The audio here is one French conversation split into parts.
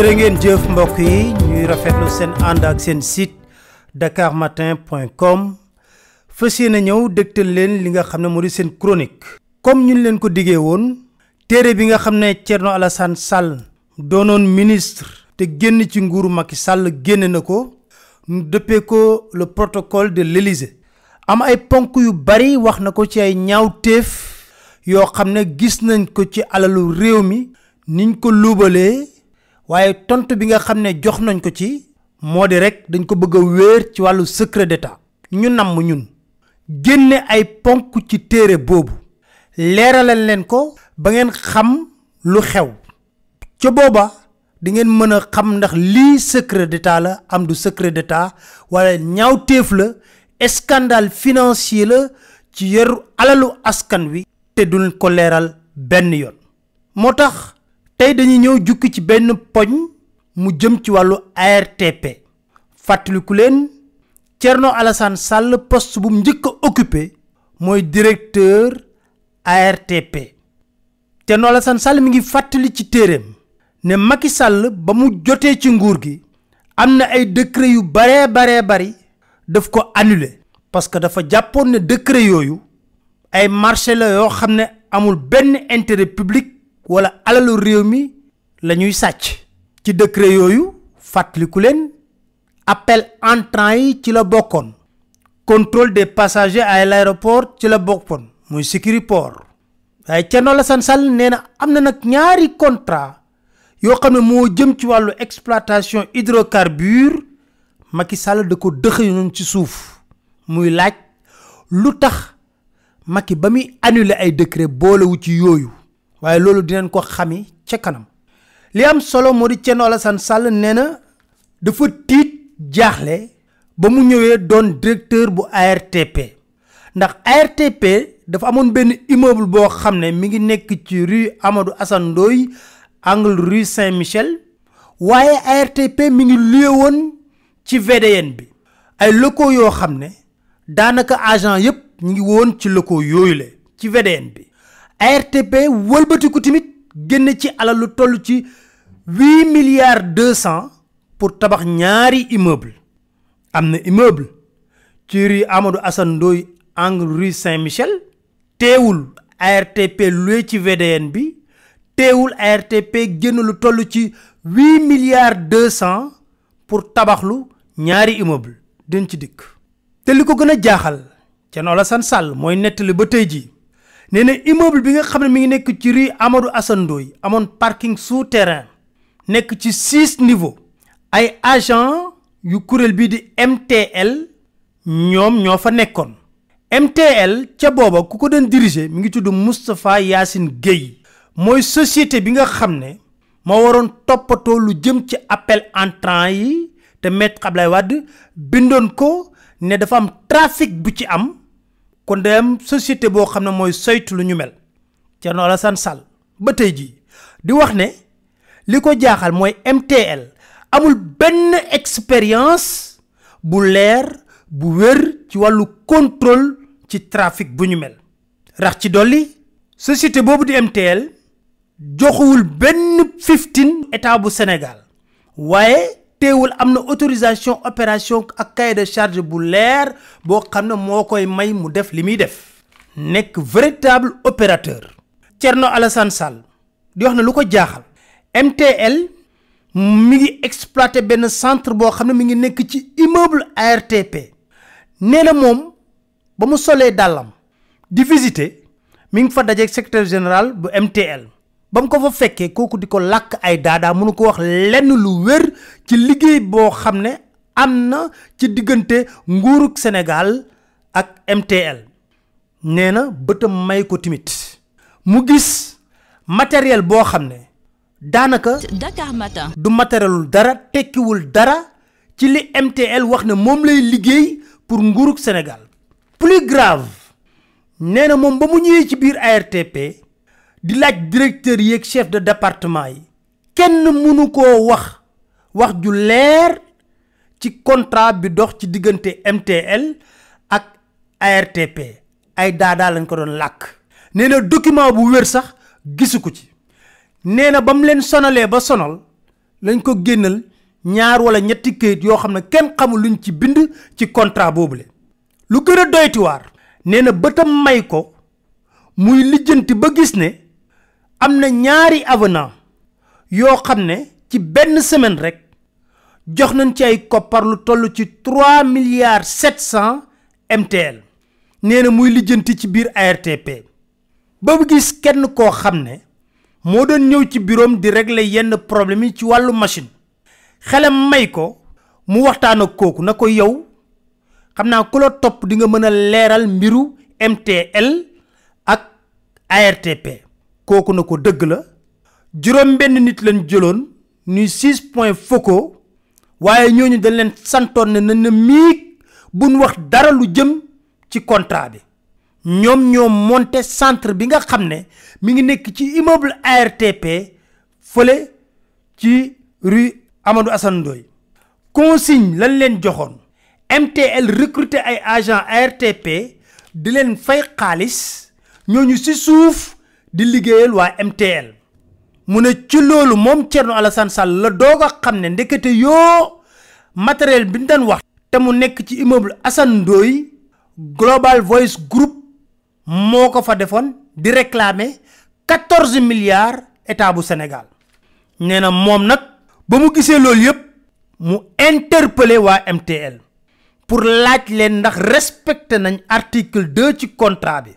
jërë ngeen jëf mbokk yi ñuy rafetlu seen ànd ak seen site dakarmatin.com fas yéene ñëw dégtal leen li nga xam ne moo di seen chronique. Comme ñun leen ko diggee woon téere bi nga xam ne Alassane Sall doonoon ministre te génn ci nguuru Macky Sall génne na ko ñu dëppee ko le protocole de l'Élysée. Am ay ponk yu bari wax na ko ci ay ñaawteef yoo xam ne gis nañ ko ci alalu réew mi niñ ko luubalee waaye tontu bi nga xam ne jox nañ ko ci moo di rek dañ ko bëgg a wéer ci wàllu secret d'état. ñu namm ñun. génne ay ponk ci téere boobu. leeralal leen ko ba ngeen xam lu xew. ca booba di ngeen mën a xam ndax lii secret d'état la am du secret d'état wala ñaawteef la scandale financier la ci yaru alalu askan wi te duñ ko leeral benn yoon. moo tax tey dañuy ñëw jukki ci benn poñ mu jëm ci wàllu ARTP fàttaliku leen Thierno Alassane Sall poste bu mu njëkk a occupé mooy directeur ARTP Thierno Alassane Sall mi ngi fàttali ci téeréem ne Macky Sall ba mu jotee ci nguur gi am na ay décret yu baree baree bari daf ko annulé parce que dafa jàppoon ne décret yooyu ay marché la yoo xam ne amul benn intérêt public wala alalu réew mi la sàcc. ci décret yooyu fàttaliku leen appel entrant yi ci la contrôle des passagers à l'aéroport ci la bokkoon muy Sécuriport waaye Thierno Alassane Sall nee na am na nag ñaari contrat yoo xam ne moo jëm ci wàllu exploitation hydrocarbure. Macky Sall da ko dëxëy noonu ci suuf. muy laaj lu tax Macky ba muy ay décret boolewu waaye loolu dinañ ko xami ca kanam. Li am solo moo di Thierno Alassane Sall nee na dafa tiit jaaxle ba mu ñëwee doon directeur bu ARTP ndax ARTP dafa amoon benn immeuble boo xam ne mi ngi nekk ci rue Amadou Assane Ndoye angle rue Saint-Michel. Waaye ARTP mi ngi luye woon ci VDN bi. Ay locaux yoo xam ne daanaka agent yépp ñu ngi woon ci locaux yooyu le ci VDN bi. ARTP wëlbatiku tamit génn ci alal lu toll ci milliards deux cent pour tabax ñaari immeuble. Am na immeuble ci rue Amadou Assane rue Saint-Michel. Teewul ARTP loué ci VDN bi. Teewul ARTP génn lu toll ci huit milliards deux cent pour tabaxlu ñaari immeuble. Den ci dikk. Te li ko gën a jaaxal nee na immeuble bi nga xam ne mi ngi nekk parking souterrain nekk ci six niveaux. ay agent yu kuréel di MTL ñoom ñoo fa nekkoon. MTL ca booba ku ko doon diriger mi ngi tudd société bi nga ne moo waroon toppatoo lu jëm ci appel entrant te maître Ablaye Wade bindoon ko ne dafa am trafic am kon day am société boo xam ne mooy soytu lu ñu mel. Thierno Alassane Sall ba tey jii di wax ne li ko jaaxal mooy MTL amul benn expérience bu leer bu wér ci wàllu contrôle trafic bu ñu mel. Rax ci dolli société boobu di MTL joxuwul benn fifteen état bu Sénégal. Waaye teewul am na autorisation opération ak cahier de charge bu leer boo xam ne moo koy may mu def li muy def. Nekk véritable opérateur. Thierno Alassane Sall di wax ne lu ko jaaxal. MTL mi ngi exploité benn centre boo xam ne mi ngi nekk ci immeuble ARTP nee na moom ba mu solee dàllam di visiter mi ngi fa dajeeg secrétaire général bu MTL ba mu ko fa fekkee kooku di ko làkk ay daadaa mënu ko wax lenn lu wér ci liggéey boo xam ne am na ci diggante nguurug Sénégal ak MTL nee na bëtam may ko timit. Mu gis matériel boo xam ne daanaka Dakar Matin. du matérielul dara tekkiwul dara ci li MTL wax ne moom lay liggéey pour nguurug Sénégal. Plus grave nee na moom ba mu ñëwee ci biir ARTP di laaj directeur yeeg chef de département yi. Kenn mënu koo wax wax ju leer ci contrat bi dox ci diggante MTL ak ARTP ay daadaa lañ ko doon làkk. Nee na document bu wér sax gisu ko ci. Nee na ba mu leen sonalee ba sonal lañ ko génnal ñaar wala ñetti këyit yoo xam ne kenn xamul luñ ci bind ci contrat boobule. Lu gën a doytiwaar nee na bëtam may ko muy lijjanti ba gis ne am na ñaari avenant yoo xam ne ci benn semaine rek jox nañ ci ay koppar lu toll ci 3 milliards 700 mtl nee na muy lijjanti ci biir artp ba gis kenn koo xam ne moo doon ñëw ci biroom di régler yenn problème yi ci wàllu machine. Xelam may ko mu waxtaan ak kooku na ko yow xam naa ku la topp di nga mën a leeral mbiru mtl ak artp kooku na ko dëgg la. Juróom benn nit lañ jëloon ñuy six point focaux waaye ñooñu dañ leen santoon ne nañ na miig buñ wax dara lu jëm ci contrat bi. Ñoom ñoo monté centre bi nga xam ne mi ngi nekk ci immeuble ARTP fële ci rue Amadou Assane Ndoye. Consigne lañ leen joxoon. MTL recruter ay agent ARTP di leen fay xaalis. Ñooñu si suuf di liggéeyal waa MTL mu ne ci loolu moom Thierno Alassane Sall la doog a xam ne ndekete yoo matériel bi doon wax te mu nekk ci immeuble Global Voice Group moo ko fa defoon di réclamer quatorze milliards état bu Sénégal. Nee na moom nag ba mu gisee loolu yëpp mu interpeller waa MTL pour laaj leen ndax respecté nañ article 2 ci contrat bi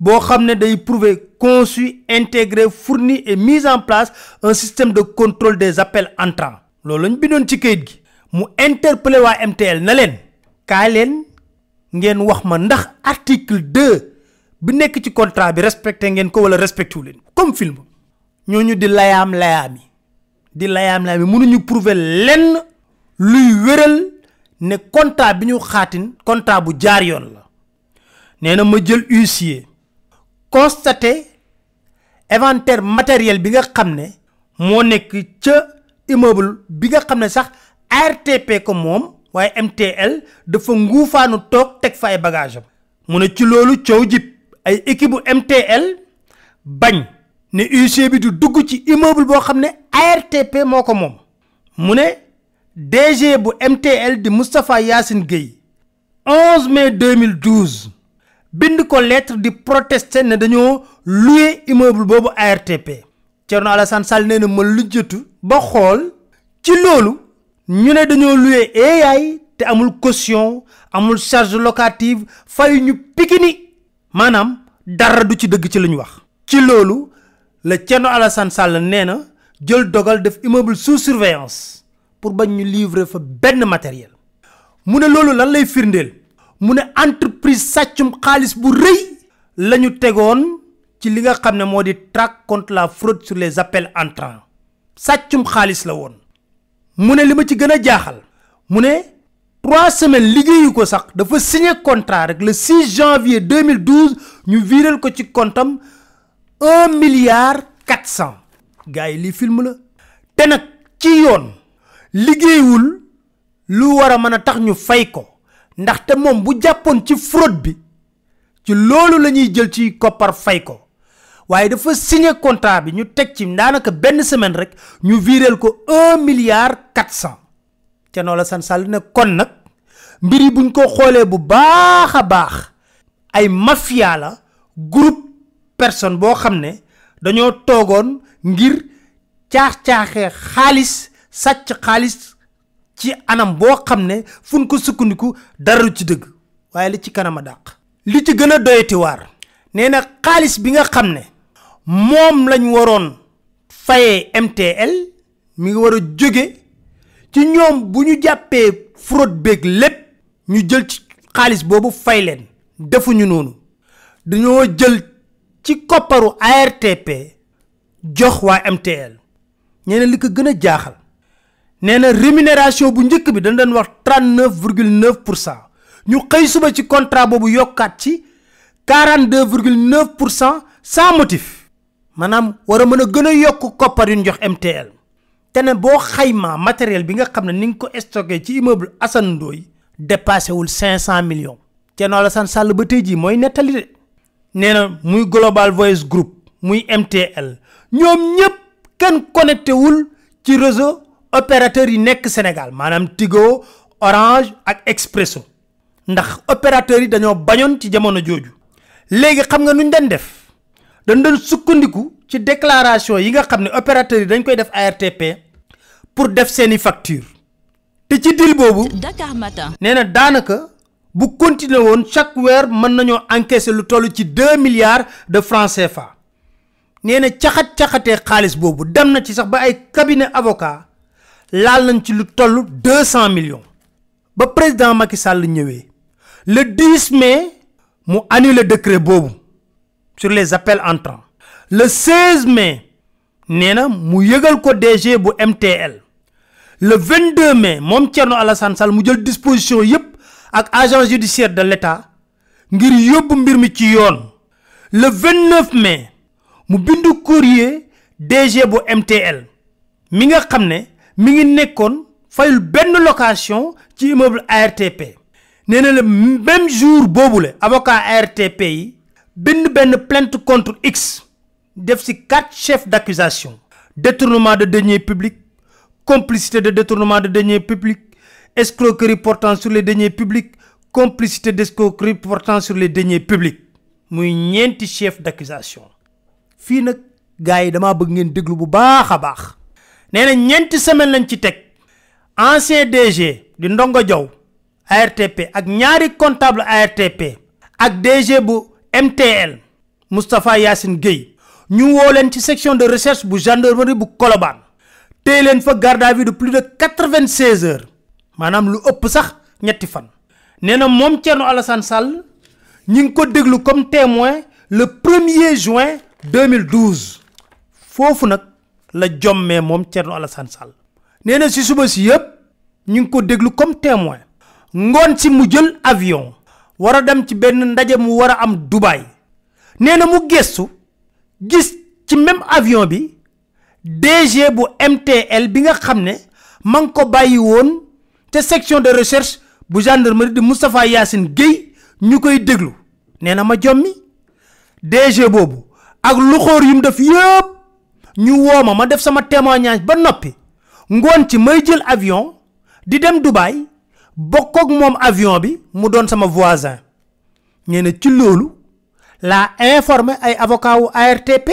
boo xam prouver conçu intégré fourni et mise en place un système de contrôle des appels entrants. Loolu lañ bindoon ci gi. Mu interpeller waa MTL na leen kaay leen ngeen ma ndax article 2 bi contrat bi respecté ngeen ko wala respecté comme film. Ñooñu di layaam layaam di layaam layaam mënuñu prouver lenn luy wéral ne contrat contrat bu jaar yoon la. Huissier constaté inventaire matériel bi nga xam ne moo nekk ca immeuble bi nga xam ne sax ko MTL dafa nguufaanu toog teg fa ay bagage am. mu ne ci loolu ay équipe MTL bañ ne huissier bi du dugg ci immeuble boo xam ne ARTP moo mu ne DG bu MTL di Moustapha Yacine Gueye 11 mai 2012 bind ko lettre di protester ne dañoo loué immeuble boobu ARTP Thierno Alassane Sall nee na ma lujjatu ba xool ci loolu ne dañoo loué AI te amul caution amul charge locative fayu ñu pikini. Maanaam dara du ci dëgg ci la ñu wax. Ci loolu la Thierno Alassane Sall nee na jël dogal def immeuble sous surveillance pour bañ ñu livrer fa benn matériel. Mu ne loolu lan mu ne entreprise sàccum xaalis bu rëy la ñu tegoon ci li nga xam ne moo di traque contre la fraude sur les appels entrants. Sàccum xaalis la woon. Mu ne li ma ci gën a jaaxal mu ne trois semaines liggéeyu ko sax dafa signé contrat rek le 6 janvier 2012 ñu viréel ko ci comptam un milliard quatre cent. Gars film la. Te nag ci yoon liggéeyul lu war a mën a tax ñu fay ko ndaxte moom bu jàppoon ci fraude bi ci loolu la ñuy jël ci koppar fay ko waaye dafa signé contrat bi ñu teg ci daanaka benn semaine rek ñu viréel ko un milliard quatre cent. te noo la ne kon nag mbir yi buñ ko xoolee bu baax a baax ay mafia la groupe personne boo xam ne dañoo toogoon ngir caax-caaxee xaalis sàcc xaalis ci anam boo xam ne fu ko sukkandiku dara ci dëgg. waaye li ci kanam a dàq. li ci gën a doyati waar. nee na bi nga xam ne moom lañ waroon fayee MTL mi ngi war a jóge ci ñoom bu ñu jàppee fraude beeg lépp ñu jël ci xaalis boobu fay leen. defuñu noonu. dañoo jël ci kopparu ARTP jox waa MTL nee na li ko gën a jaaxal nee na rémunération bu njëkk bi dañ doon wax 39 virgule 9 pour cent. ñu xëy suba ci contrat boobu yokkaat ci 42 virgule 9 pour cent sans motif. maanaam war a mën a gën a yokk koppar yu ñu jox MTL te ne boo xaymaa matériel bi nga xam ne ni nga ko stocké ci immeuble Assane Ndoye dépassé wul 500 millions. Thierno Alassane Sall ba tey jii mooy nettali de. nee na muy Global Voice Group muy MTL ñoom ñëpp kenn connecté wul ci réseau opérateur yi nekk Sénégal maanaam Tigo Orange ak Expresso. Ndax opérateurs yi dañoo bañoon ci jamono jooju. Léegi xam nga nuñ den def? Dañ doon sukkandiku ci déclaration yi nga xam ne opérateur yi dañ koy def ARTP pour def seeni facture. Te ci dil boobu Dakar Matin. nee na daanaka bu continuer woon chaque weer mën nañoo encaisser lu toll ci deux milliards de francs CFA. Nee na caxat-caxatee xaalis boobu dem na ci sax ba ay cabinet avocat laal nañ ci lu toll 200 millions. Ba président Macky Sall ñëwee le 10 mai mu annulé décret boobu sur les appels entrants. Le 16 mai nee na mu yëgal ko DG bu MTL le 22 mai moom Thierno Alassane Sall mu jël disposition yépp ak agent judiciaire de l'État ngir yóbbu mbir mi ci yoon. Le 29 mai mu bindu courrier DG bu MTL mi nga xam ne mi ngi nekkoon fayul benn location ci immeuble ARTP nee na le même jour boobule avocat ARTP yi bind benn plainte contre X def ci quatre chefs d'accusation. Détournement de deniers publics complicité de détournement de deniers publics escroquerie portant sur les deniers publics complicité d'escroquerie portant sur les deniers publics. Muy ñeenti chef d'accusation. Fii nag gars yi damaa bëgg ngeen déglu bu baax nee na ñeenti semaine lañ ci teg. Ancien DG di Ndongo Diaw ARTP ak ñaari comptable ARTP ak DG bu MTL Moustapha Yacine Gueye ñu woo leen ci section de recherche bu gendarmerie bu Colobane. Téye leen fa garde à vue de plus de 96 heures maanaam lu ëpp sax ñetti fan. Nee na moom Thierno Alassane Sall ñi ngi ko déglu comme témoin le 1er juin 2012 foofu nag la jommee moom Thierno Alassane Sall. Nee na si suba si yëpp ñu comme témoin. Ngoon si mu avion war a dem ci ndaje mu am Dubaï. Nee na mu gestu gis même avion bi DG MTL bi nga xam ne te section de recherche bu gendarmerie di Moustapha Yacine Gueye ñu koy déglu. Nee na ma jommi. DG ak lu ñu woo ma def sama témoignage ba noppi. Ngoon ci may jël avion di dem Dubaï bokk avion bi mu doon sama voisin. Nee na ci loolu laa informé ay avocat wu ARTP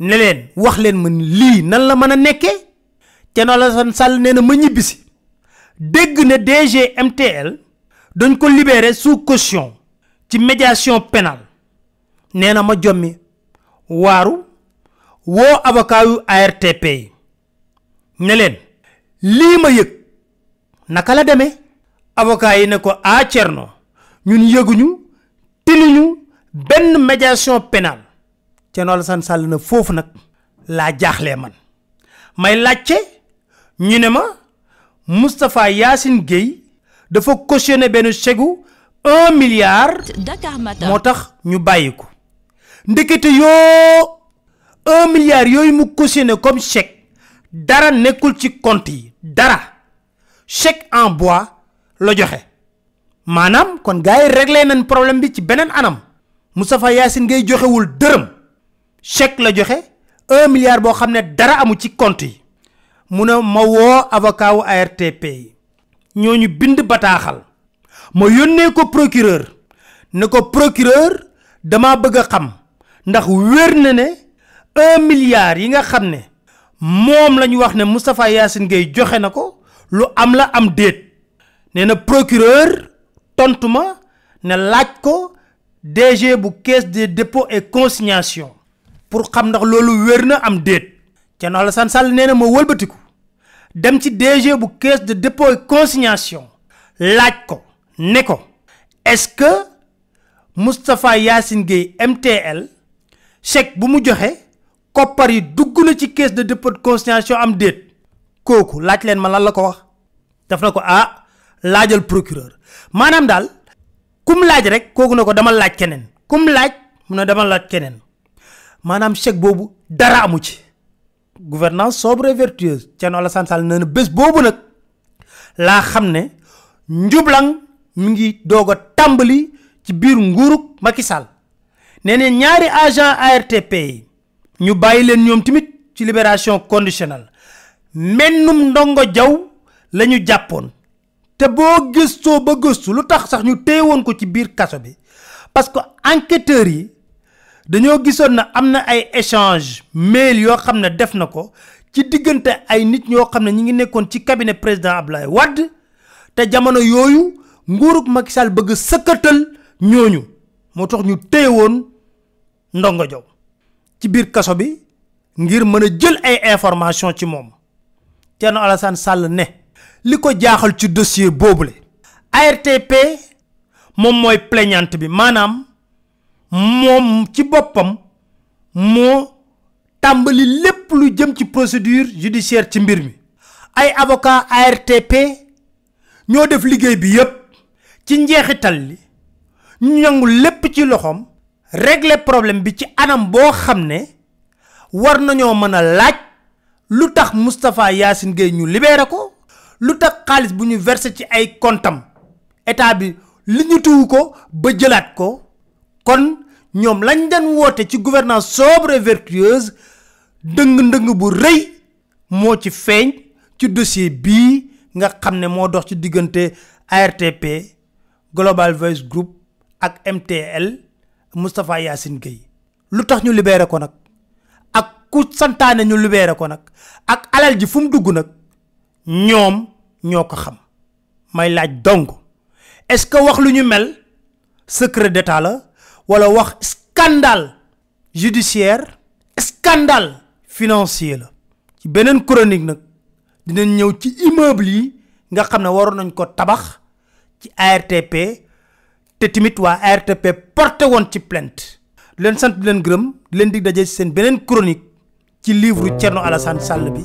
ne leen wax leen ma nan la mën a nekkee. Thierno Alassane Sall nee na ma ñibbisi. Dégg ne DG MTL dañ ko libéré sous caution ci médiation pénale. Nee na ma jommi waaru woo avocat yu ARTP yi. Ne leen lii ma yëg naka la demee? Avocat yi ne ko a Thierno ñun yëguñu tinuñu benn médiation pénale. Thierno Alassane Sall na foofu nag laa jaaxlee man. May laajte ñu ne ma Moustapha Yacine Gueye dafa cautionné benn chèque un milliard moo tax ñu bàyyi ko. Ndekete yoo un milliard yooyu mu cautionné comme chèque dara nekkul ci compte yi dara chèque en bois la joxe maanaam kon gars yi réglé nañ problème bi ci beneen anam Moustapha Yacine Gueye joxewul dërëm chèque la joxe un milliard boo xam ne dara amu ci compte yi mu ne ma woo avocat wu ARTP yi ñooñu bind bataaxal ma yónnee ko procureur ne ko procureur dama bëgg xam ndax wér na ne un milliard yi nga xam ne moom la ñu wax ne Moustapha Yacine Gueye joxe na ko lu am la am déet. Nee na procureur tontu ma ne laaj ko DG bu caisse des dépôts et consignation pour xam ndax loolu wér na am déet. Thierno Alassane Sall nee na ma wëlbatiku dem ci DG bu caisse de dépôt et consignation laaj ko ne ko est-ce que Moustapha Yacine MTL chèque bu mu joxe koppar yi dugg na ci caisse de dépôt de am déet. Kooku laaj leen ma lan la ko wax. Daf na ko ah laajal procureur. Maanaam daal kum laaj rek kooku na ko dama laaj keneen. Kum laaj mu ne dama laaj keneen. Maanaam chèque boobu dara amu ci. Gouvernance sobre et vertueuse. Thierno Alassane Sall nee na bés boobu nag laa xam ne njublang mi ngi doog a tàmbali ci biir nguurug Macky Sall. Nee na ñaari agent ARTP ñu bàyyi leen ñoom tamit ci libération conditionnelle. Mennum ndongo jaw lañu jàppoon. Te boo gëstoo ba gëstu lu tax sax ñu téewoon ko ci biir kaso bi? Parce que enquêteurs yi dañoo gisoon na am na ay échange mail yoo xam ne def na ko ci diggante ay nit ñoo xam ne ñi ngi nekkoon ci cabinet président Abdoulaye Wade te jamono yooyu nguurug Macky Sall bëgg sëkkatal ñooñu. Moo tax ñu téewoon ndongo jaw. Ci biir kaso bi ngir mën a jël ay information ci moom. Thierno Alassane Sall ne li ko jaaxal ci dossier boobule ARTP moom mooy plaignante bi maanaam moom ci boppam moo tàmbali lépp lu jëm ci procédure judiciaire ci mbir ay avocat ARTP ñoo def liggéey bi yépp ci njeexital li ñu lépp ci régler problème bi ci anam boo xam ne war nañoo mën a laaj lu tax Moustapha Yacine Gueye ñu libéré ko lu tax xaalis bu ñu versé ci ay kontam état bi li ñu tuwu ko ba jëlaat ko. Kon ñoom lañ dan woote ci gouvernance sobre et vertueuse dëng-ndëng bu rëy moo ci feeñ ci dossier bii nga xam ne moo dox ci diggante ARTP Global Voice Group ak MTL Moustapha Yacine Gueye. Lu tax ñu libéré ko nag? Ak ku santaane ñu libéré ko nag? Ak alal ji fu mu dugg nag? Ñoom ñoo ko xam. May laaj dong. Est-ce que wax lu ñu mel? Secret d'état la. Wala wax scandale judiciaire? Scandale financier la. Ci beneen chronique nag dinañ ñëw ci immeuble yi nga xam ne waroon nañ ko tabax ci ARTP te tamit waa ARTP porté woon ci plainte. Leen sant leen gërëm leen dig daje seen chronique ci livre Thierno Alassane Sall bi.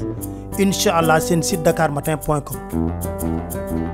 Incha seen site com